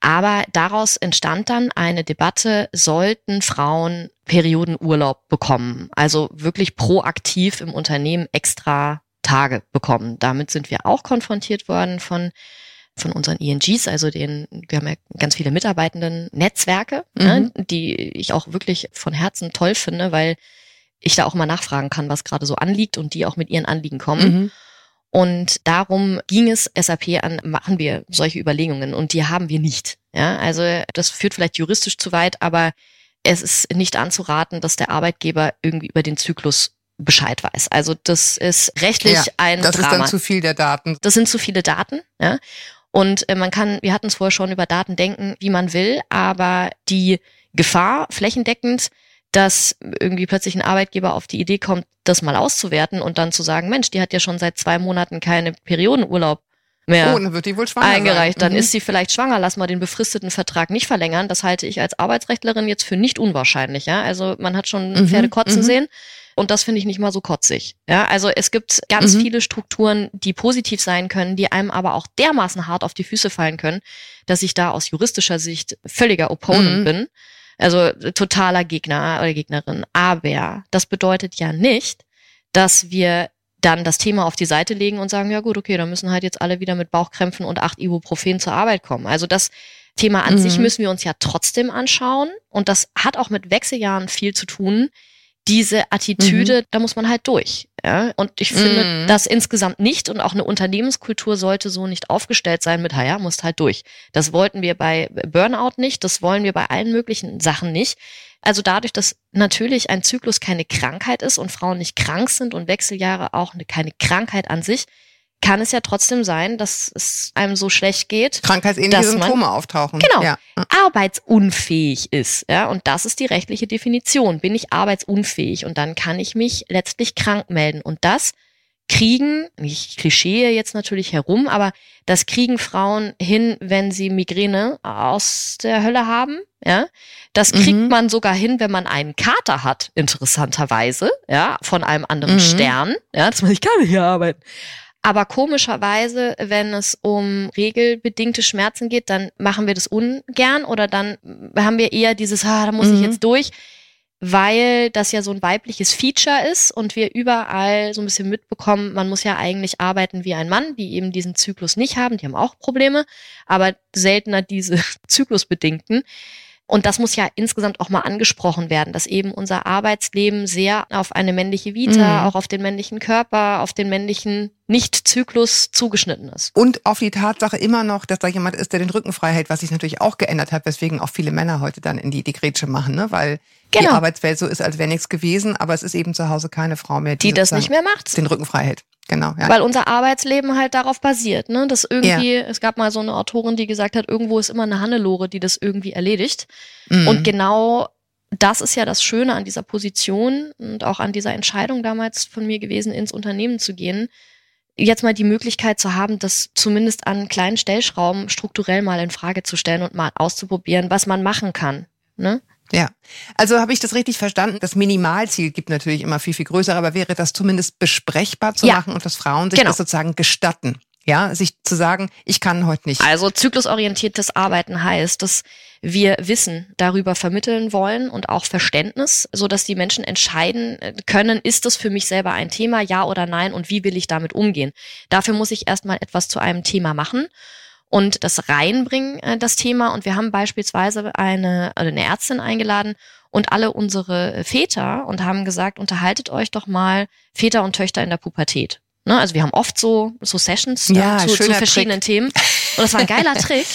Aber daraus entstand dann eine Debatte, sollten Frauen Periodenurlaub bekommen? Also wirklich proaktiv im Unternehmen extra Tage bekommen. Damit sind wir auch konfrontiert worden von von unseren ENGs, also den, wir haben ja ganz viele Mitarbeitenden Netzwerke, ne, mhm. ne, die ich auch wirklich von Herzen toll finde, weil ich da auch mal nachfragen kann, was gerade so anliegt und die auch mit ihren Anliegen kommen. Mhm. Und darum ging es SAP an, machen wir solche Überlegungen und die haben wir nicht. Ja, also das führt vielleicht juristisch zu weit, aber es ist nicht anzuraten, dass der Arbeitgeber irgendwie über den Zyklus Bescheid weiß. Also das ist rechtlich ja, ein das Drama. Das ist dann zu viel der Daten. Das sind zu viele Daten. Ja. Und äh, man kann, wir hatten es vorher schon über Daten denken, wie man will, aber die Gefahr flächendeckend, dass irgendwie plötzlich ein Arbeitgeber auf die Idee kommt, das mal auszuwerten und dann zu sagen, Mensch, die hat ja schon seit zwei Monaten keine Periodenurlaub mehr oh, dann wird die wohl schwanger eingereicht. Sein. Dann mhm. ist sie vielleicht schwanger. Lass mal den befristeten Vertrag nicht verlängern. Das halte ich als Arbeitsrechtlerin jetzt für nicht unwahrscheinlich. Ja, also man hat schon mhm. Pferde kotzen mhm. sehen. Und das finde ich nicht mal so kotzig. Ja, also es gibt ganz mhm. viele Strukturen, die positiv sein können, die einem aber auch dermaßen hart auf die Füße fallen können, dass ich da aus juristischer Sicht völliger Opponent mhm. bin. Also totaler Gegner oder Gegnerin. Aber das bedeutet ja nicht, dass wir dann das Thema auf die Seite legen und sagen, ja gut, okay, dann müssen halt jetzt alle wieder mit Bauchkrämpfen und acht Ibuprofen zur Arbeit kommen. Also das Thema an mhm. sich müssen wir uns ja trotzdem anschauen. Und das hat auch mit Wechseljahren viel zu tun diese Attitüde, mhm. da muss man halt durch. Ja? Und ich finde mhm. das insgesamt nicht und auch eine Unternehmenskultur sollte so nicht aufgestellt sein mit, ja, musst halt durch. Das wollten wir bei Burnout nicht, das wollen wir bei allen möglichen Sachen nicht. Also dadurch, dass natürlich ein Zyklus keine Krankheit ist und Frauen nicht krank sind und Wechseljahre auch keine Krankheit an sich, kann es ja trotzdem sein, dass es einem so schlecht geht. Krankheitsähnliche Symptome man, auftauchen. Genau. Ja. Arbeitsunfähig ist. Ja, und das ist die rechtliche Definition. Bin ich arbeitsunfähig und dann kann ich mich letztlich krank melden. Und das kriegen, ich klischee jetzt natürlich herum, aber das kriegen Frauen hin, wenn sie Migräne aus der Hölle haben. Ja, das kriegt mhm. man sogar hin, wenn man einen Kater hat, interessanterweise, ja, von einem anderen mhm. Stern. Ja, dass man sich kann hier arbeiten. Aber komischerweise, wenn es um regelbedingte Schmerzen geht, dann machen wir das ungern oder dann haben wir eher dieses, ah, da muss mhm. ich jetzt durch, weil das ja so ein weibliches Feature ist und wir überall so ein bisschen mitbekommen, man muss ja eigentlich arbeiten wie ein Mann, die eben diesen Zyklus nicht haben, die haben auch Probleme, aber seltener diese <laughs> zyklusbedingten. Und das muss ja insgesamt auch mal angesprochen werden, dass eben unser Arbeitsleben sehr auf eine männliche Vita, mhm. auch auf den männlichen Körper, auf den männlichen Nicht-Zyklus zugeschnitten ist. Und auf die Tatsache immer noch, dass da jemand ist, der den Rücken frei hält, was sich natürlich auch geändert hat, weswegen auch viele Männer heute dann in die, die Grätsche machen, ne? weil genau. die Arbeitswelt so ist, als wäre nichts gewesen, aber es ist eben zu Hause keine Frau mehr, die, die das nicht mehr macht. Den Rücken frei hält. Genau, ja. Weil unser Arbeitsleben halt darauf basiert, ne? Dass irgendwie, ja. es gab mal so eine Autorin, die gesagt hat, irgendwo ist immer eine Hannelore, die das irgendwie erledigt. Mhm. Und genau das ist ja das Schöne an dieser Position und auch an dieser Entscheidung damals von mir gewesen, ins Unternehmen zu gehen. Jetzt mal die Möglichkeit zu haben, das zumindest an kleinen Stellschrauben strukturell mal in Frage zu stellen und mal auszuprobieren, was man machen kann. Ne? Ja, also habe ich das richtig verstanden? Das Minimalziel gibt natürlich immer viel, viel größer, aber wäre das zumindest besprechbar zu ja. machen und dass Frauen sich genau. das sozusagen gestatten? Ja, sich zu sagen, ich kann heute nicht. Also zyklusorientiertes Arbeiten heißt, dass wir Wissen darüber vermitteln wollen und auch Verständnis, so dass die Menschen entscheiden können, ist das für mich selber ein Thema, ja oder nein und wie will ich damit umgehen. Dafür muss ich erstmal etwas zu einem Thema machen und das reinbringen, äh, das Thema. Und wir haben beispielsweise eine, also eine Ärztin eingeladen und alle unsere Väter und haben gesagt, unterhaltet euch doch mal Väter und Töchter in der Pubertät. Ne? Also wir haben oft so, so Sessions ne, ja, zu, zu verschiedenen Trick. Themen. Und das war ein geiler <laughs> Trick,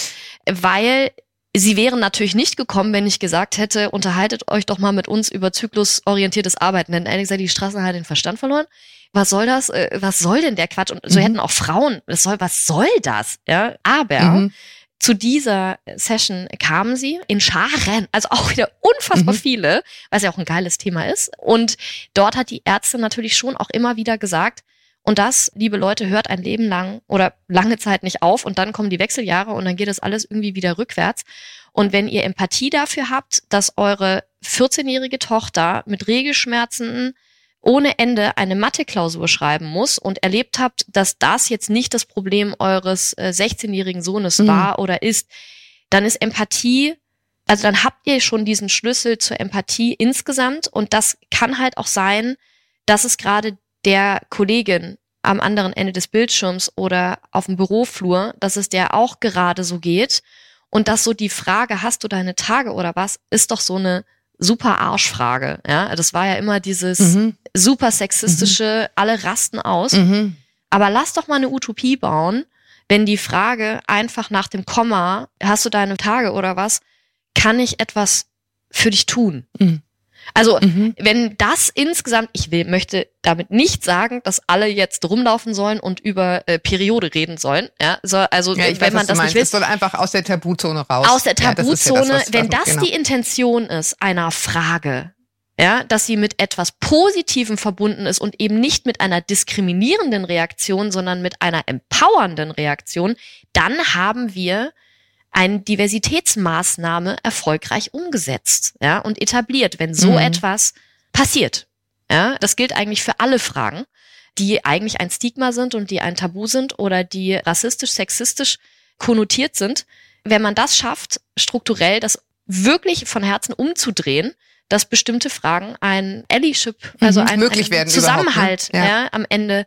weil Sie wären natürlich nicht gekommen, wenn ich gesagt hätte, unterhaltet euch doch mal mit uns über zyklusorientiertes Arbeiten. Denn ehrlich gesagt, die Straße hat den Verstand verloren was soll das? Äh, was soll denn der Quatsch? Und so mhm. hätten auch Frauen, was soll, was soll das? Ja, aber mhm. zu dieser Session kamen sie in Scharen, also auch wieder unfassbar mhm. viele, was ja auch ein geiles Thema ist. Und dort hat die Ärztin natürlich schon auch immer wieder gesagt, und das, liebe Leute, hört ein Leben lang oder lange Zeit nicht auf und dann kommen die Wechseljahre und dann geht das alles irgendwie wieder rückwärts. Und wenn ihr Empathie dafür habt, dass eure 14-jährige Tochter mit Regelschmerzen ohne Ende eine Mathe-Klausur schreiben muss und erlebt habt, dass das jetzt nicht das Problem eures äh, 16-jährigen Sohnes mhm. war oder ist, dann ist Empathie, also dann habt ihr schon diesen Schlüssel zur Empathie insgesamt und das kann halt auch sein, dass es gerade der Kollegin am anderen Ende des Bildschirms oder auf dem Büroflur, dass es der auch gerade so geht und dass so die Frage, hast du deine Tage oder was, ist doch so eine super Arschfrage. Ja, das war ja immer dieses mhm. super sexistische, mhm. alle rasten aus. Mhm. Aber lass doch mal eine Utopie bauen, wenn die Frage einfach nach dem Komma, hast du deine Tage oder was, kann ich etwas für dich tun? Also, mhm. wenn das insgesamt, ich will, möchte damit nicht sagen, dass alle jetzt rumlaufen sollen und über äh, Periode reden sollen. Ja, so, also ja, wenn weiß, man das nicht will. Es soll einfach aus der Tabuzone raus. Aus der Tabuzone, ja, das ja das, wenn das genau. die Intention ist einer Frage, ja, dass sie mit etwas Positivem verbunden ist und eben nicht mit einer diskriminierenden Reaktion, sondern mit einer empowernden Reaktion, dann haben wir eine Diversitätsmaßnahme erfolgreich umgesetzt ja, und etabliert, wenn so mhm. etwas passiert. Ja, das gilt eigentlich für alle Fragen, die eigentlich ein Stigma sind und die ein Tabu sind oder die rassistisch, sexistisch konnotiert sind. Wenn man das schafft, strukturell das wirklich von Herzen umzudrehen, dass bestimmte Fragen ein Allyship, also mhm, ein, ein Zusammenhalt ne? ja. ja. am Ende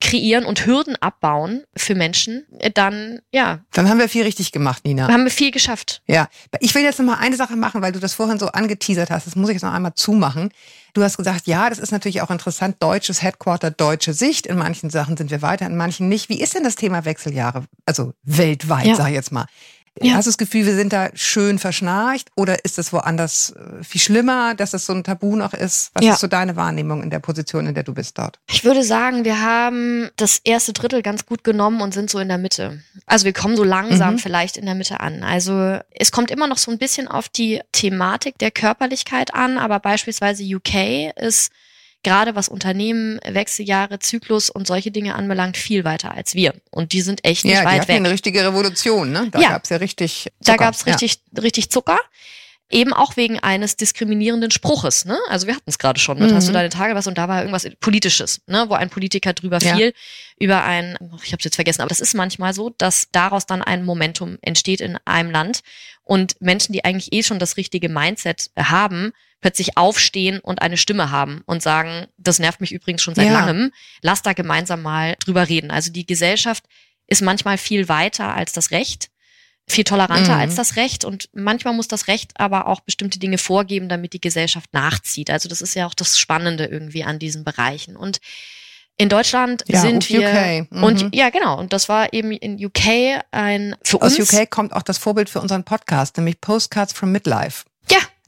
kreieren und Hürden abbauen für Menschen, dann ja. Dann haben wir viel richtig gemacht, Nina. Haben wir viel geschafft. Ja. Ich will jetzt noch mal eine Sache machen, weil du das vorhin so angeteasert hast. Das muss ich jetzt noch einmal zumachen. Du hast gesagt, ja, das ist natürlich auch interessant, deutsches Headquarter, deutsche Sicht. In manchen Sachen sind wir weiter, in manchen nicht. Wie ist denn das Thema Wechseljahre? Also weltweit, ja. sag ich jetzt mal. Ja. Hast du das Gefühl, wir sind da schön verschnarcht oder ist es woanders äh, viel schlimmer, dass das so ein Tabu noch ist? Was ja. ist so deine Wahrnehmung in der Position, in der du bist dort? Ich würde sagen, wir haben das erste Drittel ganz gut genommen und sind so in der Mitte. Also wir kommen so langsam mhm. vielleicht in der Mitte an. Also es kommt immer noch so ein bisschen auf die Thematik der Körperlichkeit an, aber beispielsweise UK ist gerade was Unternehmen, Wechseljahre, Zyklus und solche Dinge anbelangt, viel weiter als wir. Und die sind echt nicht ja, weit weg. eine richtige Revolution, ne? Da ja. gab's ja richtig Zucker. Da gab's richtig, ja. richtig Zucker. Eben auch wegen eines diskriminierenden Spruches. Ne? Also wir hatten es gerade schon mit, mhm. hast du deine Tage was und da war irgendwas Politisches, ne? wo ein Politiker drüber ja. fiel, über ein, ich habe es jetzt vergessen, aber das ist manchmal so, dass daraus dann ein Momentum entsteht in einem Land und Menschen, die eigentlich eh schon das richtige Mindset haben, plötzlich aufstehen und eine Stimme haben und sagen, das nervt mich übrigens schon seit ja. langem, lass da gemeinsam mal drüber reden. Also die Gesellschaft ist manchmal viel weiter als das Recht, viel toleranter mhm. als das Recht und manchmal muss das Recht aber auch bestimmte Dinge vorgeben, damit die Gesellschaft nachzieht. Also das ist ja auch das Spannende irgendwie an diesen Bereichen und in Deutschland ja, sind wir. Mhm. und ja genau und das war eben in UK ein für Aus uns. Aus UK kommt auch das Vorbild für unseren Podcast, nämlich Postcards from Midlife.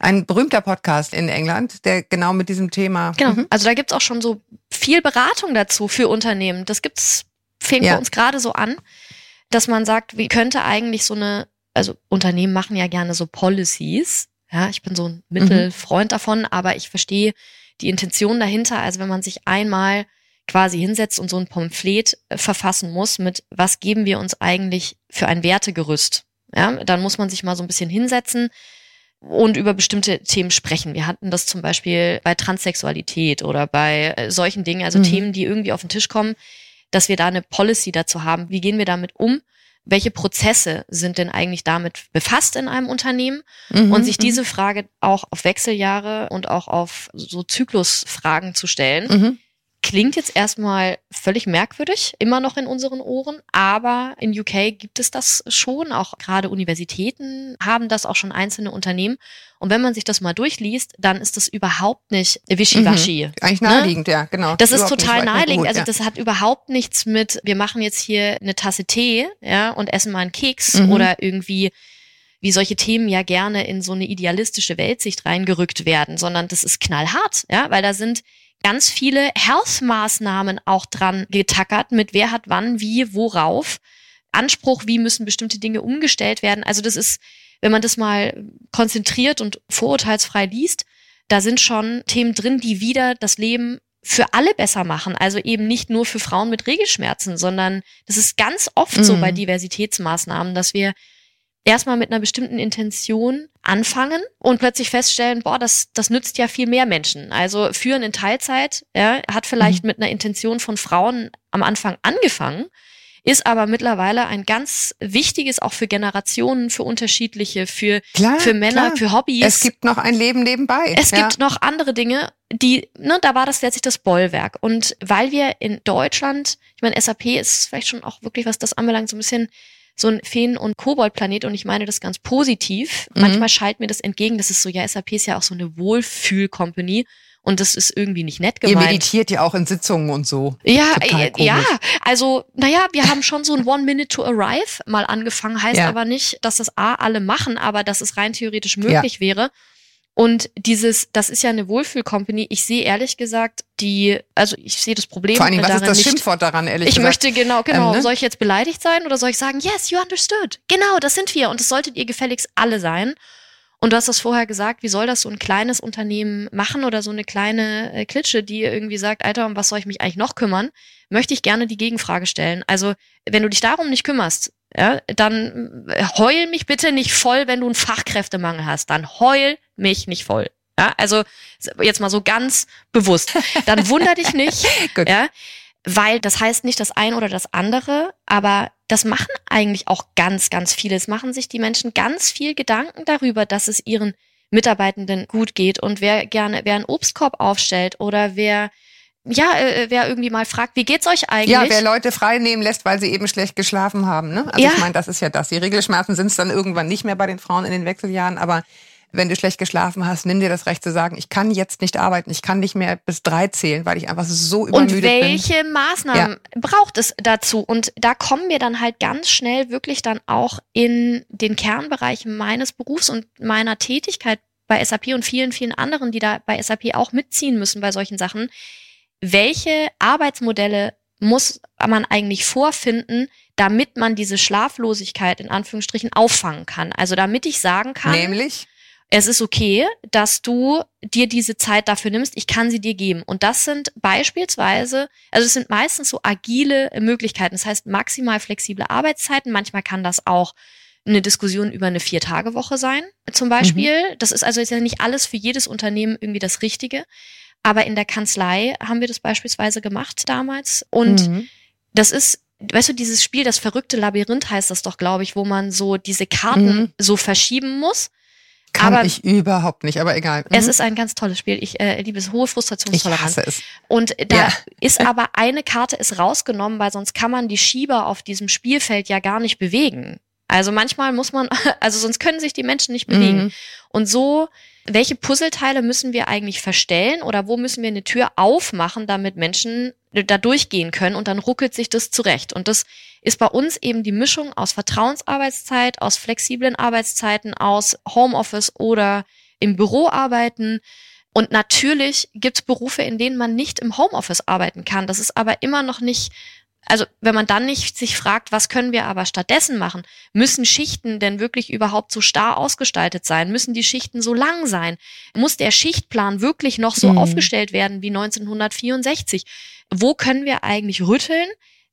Ein berühmter Podcast in England, der genau mit diesem Thema. Genau. Mhm. Also da gibt's auch schon so viel Beratung dazu für Unternehmen. Das gibt's, fängt ja. bei uns gerade so an, dass man sagt, wie könnte eigentlich so eine, also Unternehmen machen ja gerne so Policies. Ja, ich bin so ein Mittelfreund mhm. davon, aber ich verstehe die Intention dahinter. Also wenn man sich einmal quasi hinsetzt und so ein Pamphlet äh, verfassen muss mit, was geben wir uns eigentlich für ein Wertegerüst? Ja, dann muss man sich mal so ein bisschen hinsetzen, und über bestimmte Themen sprechen. Wir hatten das zum Beispiel bei Transsexualität oder bei äh, solchen Dingen, also mhm. Themen, die irgendwie auf den Tisch kommen, dass wir da eine Policy dazu haben. Wie gehen wir damit um? Welche Prozesse sind denn eigentlich damit befasst in einem Unternehmen? Mhm. Und sich mhm. diese Frage auch auf Wechseljahre und auch auf so Zyklusfragen zu stellen. Mhm Klingt jetzt erstmal völlig merkwürdig, immer noch in unseren Ohren, aber in UK gibt es das schon. Auch gerade Universitäten haben das, auch schon einzelne Unternehmen. Und wenn man sich das mal durchliest, dann ist das überhaupt nicht wischiwaschi. Mhm. Eigentlich ne? naheliegend, ne? ja, genau. Das ist total naheliegend. Gut, also das hat überhaupt nichts mit, wir machen jetzt hier eine Tasse Tee, ja, und essen mal einen Keks mhm. oder irgendwie wie solche Themen ja gerne in so eine idealistische Weltsicht reingerückt werden, sondern das ist knallhart, ja, weil da sind ganz viele Health-Maßnahmen auch dran getackert, mit wer hat wann, wie, worauf. Anspruch, wie müssen bestimmte Dinge umgestellt werden. Also das ist, wenn man das mal konzentriert und vorurteilsfrei liest, da sind schon Themen drin, die wieder das Leben für alle besser machen. Also eben nicht nur für Frauen mit Regelschmerzen, sondern das ist ganz oft mhm. so bei Diversitätsmaßnahmen, dass wir erstmal mit einer bestimmten Intention anfangen und plötzlich feststellen, boah, das, das nützt ja viel mehr Menschen. Also führen in Teilzeit, ja, hat vielleicht mhm. mit einer Intention von Frauen am Anfang angefangen, ist aber mittlerweile ein ganz wichtiges, auch für Generationen, für unterschiedliche, für, klar, für Männer, klar. für Hobbys. Es gibt noch ein Leben nebenbei. Es ja. gibt noch andere Dinge, die, ne, da war das letztlich das Bollwerk. Und weil wir in Deutschland, ich meine, SAP ist vielleicht schon auch wirklich, was das anbelangt, so ein bisschen so ein Feen- und Koboldplanet und ich meine das ganz positiv. Mhm. Manchmal schallt mir das entgegen, das ist so, ja, SAP ist ja auch so eine Wohlfühl-Company und das ist irgendwie nicht nett gemeint. Ihr meditiert ja auch in Sitzungen und so. Ja, äh, ja, also naja, wir haben schon so ein One Minute to Arrive mal angefangen, heißt ja. aber nicht, dass das A alle machen, aber dass es rein theoretisch möglich ja. wäre. Und dieses, das ist ja eine Wohlfühl-Company. Ich sehe ehrlich gesagt die, also ich sehe das Problem. Vor allem, was ist das nicht. Schimpfwort daran, ehrlich ich gesagt? Ich möchte genau, genau. Ähm, ne? Soll ich jetzt beleidigt sein oder soll ich sagen, yes, you understood? Genau, das sind wir und das solltet ihr gefälligst alle sein. Und du hast das vorher gesagt, wie soll das so ein kleines Unternehmen machen oder so eine kleine äh, Klitsche, die irgendwie sagt, Alter, um was soll ich mich eigentlich noch kümmern? Möchte ich gerne die Gegenfrage stellen. Also, wenn du dich darum nicht kümmerst, ja, dann äh, heul mich bitte nicht voll, wenn du einen Fachkräftemangel hast. Dann heul mich nicht voll. Ja, also jetzt mal so ganz bewusst. Dann wunder dich nicht, <laughs> ja, weil das heißt nicht das eine oder das andere, aber das machen eigentlich auch ganz, ganz viele. Es machen sich die Menschen ganz viel Gedanken darüber, dass es ihren Mitarbeitenden gut geht und wer gerne, wer einen Obstkorb aufstellt oder wer ja, äh, wer irgendwie mal fragt, wie geht's euch eigentlich? Ja, wer Leute frei nehmen lässt, weil sie eben schlecht geschlafen haben. Ne? Also ja. ich meine, das ist ja das. Die Regelschmerzen sind es dann irgendwann nicht mehr bei den Frauen in den Wechseljahren, aber wenn du schlecht geschlafen hast, nimm dir das Recht zu sagen, ich kann jetzt nicht arbeiten, ich kann nicht mehr bis drei zählen, weil ich einfach so übermüdet bin. Und welche bin. Maßnahmen ja. braucht es dazu? Und da kommen wir dann halt ganz schnell wirklich dann auch in den Kernbereich meines Berufs und meiner Tätigkeit bei SAP und vielen, vielen anderen, die da bei SAP auch mitziehen müssen bei solchen Sachen. Welche Arbeitsmodelle muss man eigentlich vorfinden, damit man diese Schlaflosigkeit in Anführungsstrichen auffangen kann? Also damit ich sagen kann. Nämlich? es ist okay, dass du dir diese Zeit dafür nimmst, ich kann sie dir geben. Und das sind beispielsweise, also es sind meistens so agile Möglichkeiten, das heißt maximal flexible Arbeitszeiten, manchmal kann das auch eine Diskussion über eine Vier-Tage-Woche sein, zum Beispiel. Mhm. Das ist also jetzt ja nicht alles für jedes Unternehmen irgendwie das Richtige. Aber in der Kanzlei haben wir das beispielsweise gemacht damals. Und mhm. das ist weißt du, dieses Spiel, das verrückte Labyrinth heißt das doch, glaube ich, wo man so diese Karten mhm. so verschieben muss. Kann aber ich überhaupt nicht, aber egal. Mhm. Es ist ein ganz tolles Spiel. Ich äh, liebe es, hohe Frustrationstoleranz. Ich hasse es. Und da ja. ist <laughs> aber eine Karte ist rausgenommen, weil sonst kann man die Schieber auf diesem Spielfeld ja gar nicht bewegen. Also manchmal muss man, <laughs> also sonst können sich die Menschen nicht bewegen. Mhm. Und so welche Puzzleteile müssen wir eigentlich verstellen oder wo müssen wir eine Tür aufmachen, damit Menschen da durchgehen können und dann ruckelt sich das zurecht. Und das ist bei uns eben die Mischung aus Vertrauensarbeitszeit, aus flexiblen Arbeitszeiten, aus Homeoffice oder im Büro arbeiten. Und natürlich gibt es Berufe, in denen man nicht im Homeoffice arbeiten kann. Das ist aber immer noch nicht also wenn man dann nicht sich fragt, was können wir aber stattdessen machen? Müssen Schichten denn wirklich überhaupt so starr ausgestaltet sein? Müssen die Schichten so lang sein? Muss der Schichtplan wirklich noch so mhm. aufgestellt werden wie 1964? Wo können wir eigentlich rütteln,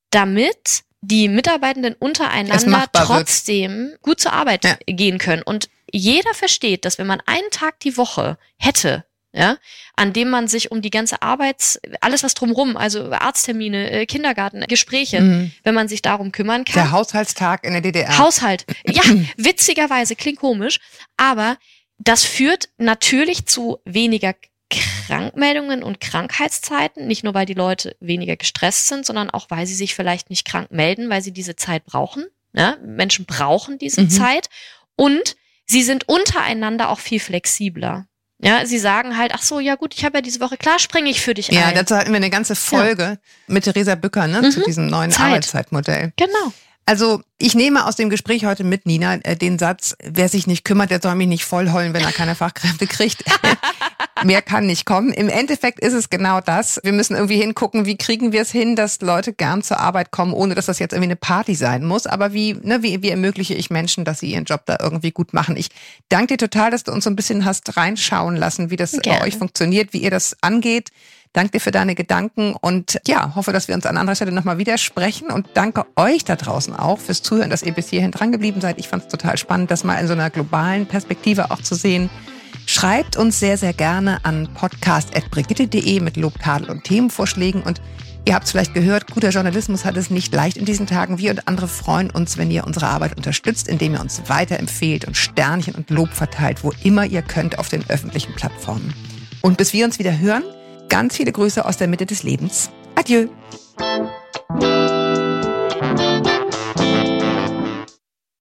damit die Mitarbeitenden untereinander trotzdem wird. gut zur Arbeit ja. gehen können? Und jeder versteht, dass wenn man einen Tag die Woche hätte, ja, an dem man sich um die ganze Arbeits, alles was drumrum, also Arzttermine, äh, Kindergarten, Gespräche, mhm. wenn man sich darum kümmern kann. Der Haushaltstag in der DDR. Haushalt. <clears throat> Ja, witzigerweise, klingt komisch, aber das führt natürlich zu weniger Krankmeldungen und Krankheitszeiten, nicht nur weil die Leute weniger gestresst sind, sondern auch weil sie sich vielleicht nicht krank melden, weil sie diese Zeit brauchen. Ja? Menschen brauchen diese mhm. Zeit und sie sind untereinander auch viel flexibler. Ja, sie sagen halt, ach so, ja gut, ich habe ja diese Woche, klar springe ich für dich ja, ein. Ja, dazu hatten wir eine ganze Folge ja. mit Theresa Bücker, ne, mhm. zu diesem neuen Zeit. Arbeitszeitmodell. Genau. Also ich nehme aus dem Gespräch heute mit Nina äh, den Satz, wer sich nicht kümmert, der soll mich nicht vollheulen, wenn er keine Fachkräfte kriegt. <laughs> Mehr kann nicht kommen. Im Endeffekt ist es genau das. Wir müssen irgendwie hingucken, wie kriegen wir es hin, dass Leute gern zur Arbeit kommen, ohne dass das jetzt irgendwie eine Party sein muss. Aber wie, ne, wie, wie ermögliche ich Menschen, dass sie ihren Job da irgendwie gut machen? Ich danke dir total, dass du uns so ein bisschen hast reinschauen lassen, wie das Gerne. bei euch funktioniert, wie ihr das angeht. Danke dir für deine Gedanken und ja, hoffe, dass wir uns an anderer Stelle nochmal wieder sprechen und danke euch da draußen auch fürs Zuhören, dass ihr bis hierhin dran geblieben seid. Ich fand es total spannend, das mal in so einer globalen Perspektive auch zu sehen. Schreibt uns sehr, sehr gerne an podcast.brigitte.de mit Lob, Tadel und Themenvorschlägen. Und ihr habt es vielleicht gehört, guter Journalismus hat es nicht leicht in diesen Tagen. Wir und andere freuen uns, wenn ihr unsere Arbeit unterstützt, indem ihr uns weiterempfehlt und Sternchen und Lob verteilt, wo immer ihr könnt auf den öffentlichen Plattformen. Und bis wir uns wieder hören, ganz viele Grüße aus der Mitte des Lebens. Adieu.